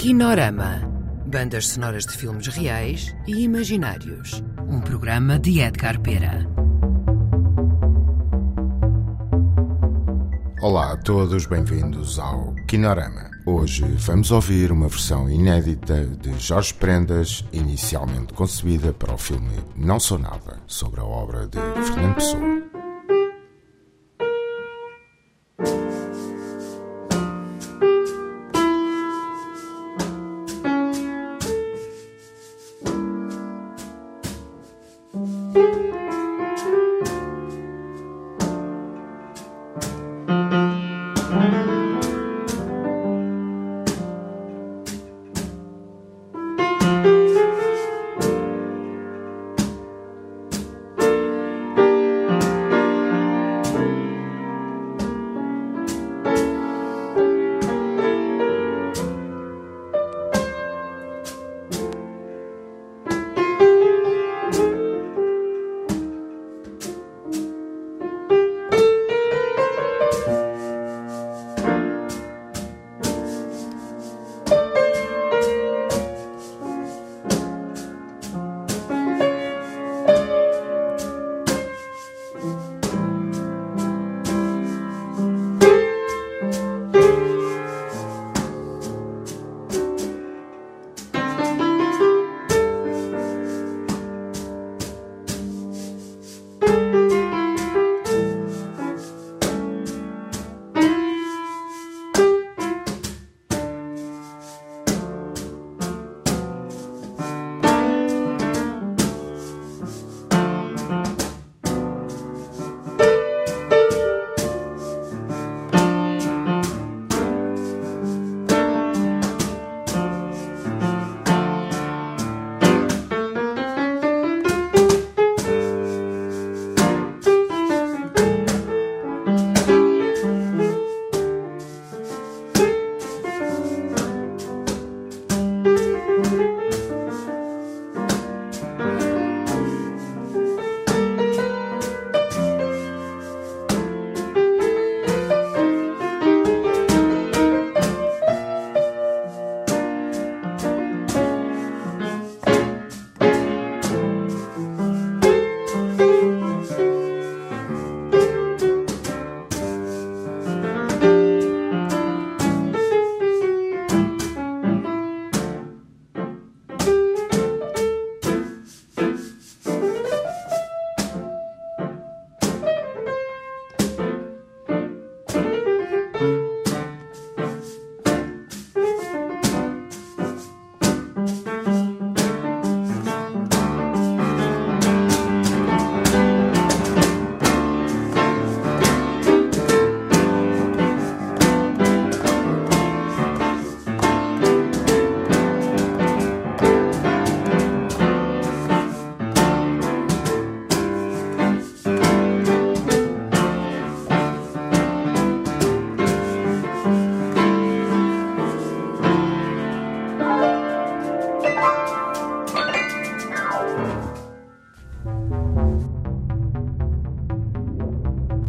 Kinorama. Bandas sonoras de filmes reais e imaginários. Um programa de Edgar Pera. Olá a todos, bem-vindos ao Kinorama. Hoje vamos ouvir uma versão inédita de Jorge Prendas, inicialmente concebida para o filme Não Sou Nada, sobre a obra de Fernando Pessoa.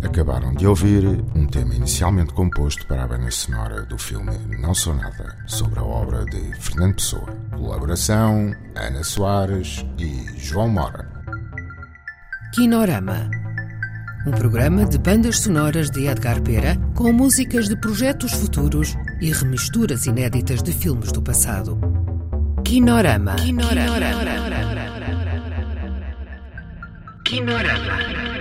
Acabaram de ouvir um tema inicialmente composto para a banda sonora do filme Não Sou Nada, sobre a obra de Fernando Pessoa. Colaboração Ana Soares e João Mora. Kinorama. Um programa de bandas sonoras de Edgar Pera com músicas de projetos futuros e remisturas inéditas de filmes do passado. Kinorama. Kinorama. Kinorama. Kinorama.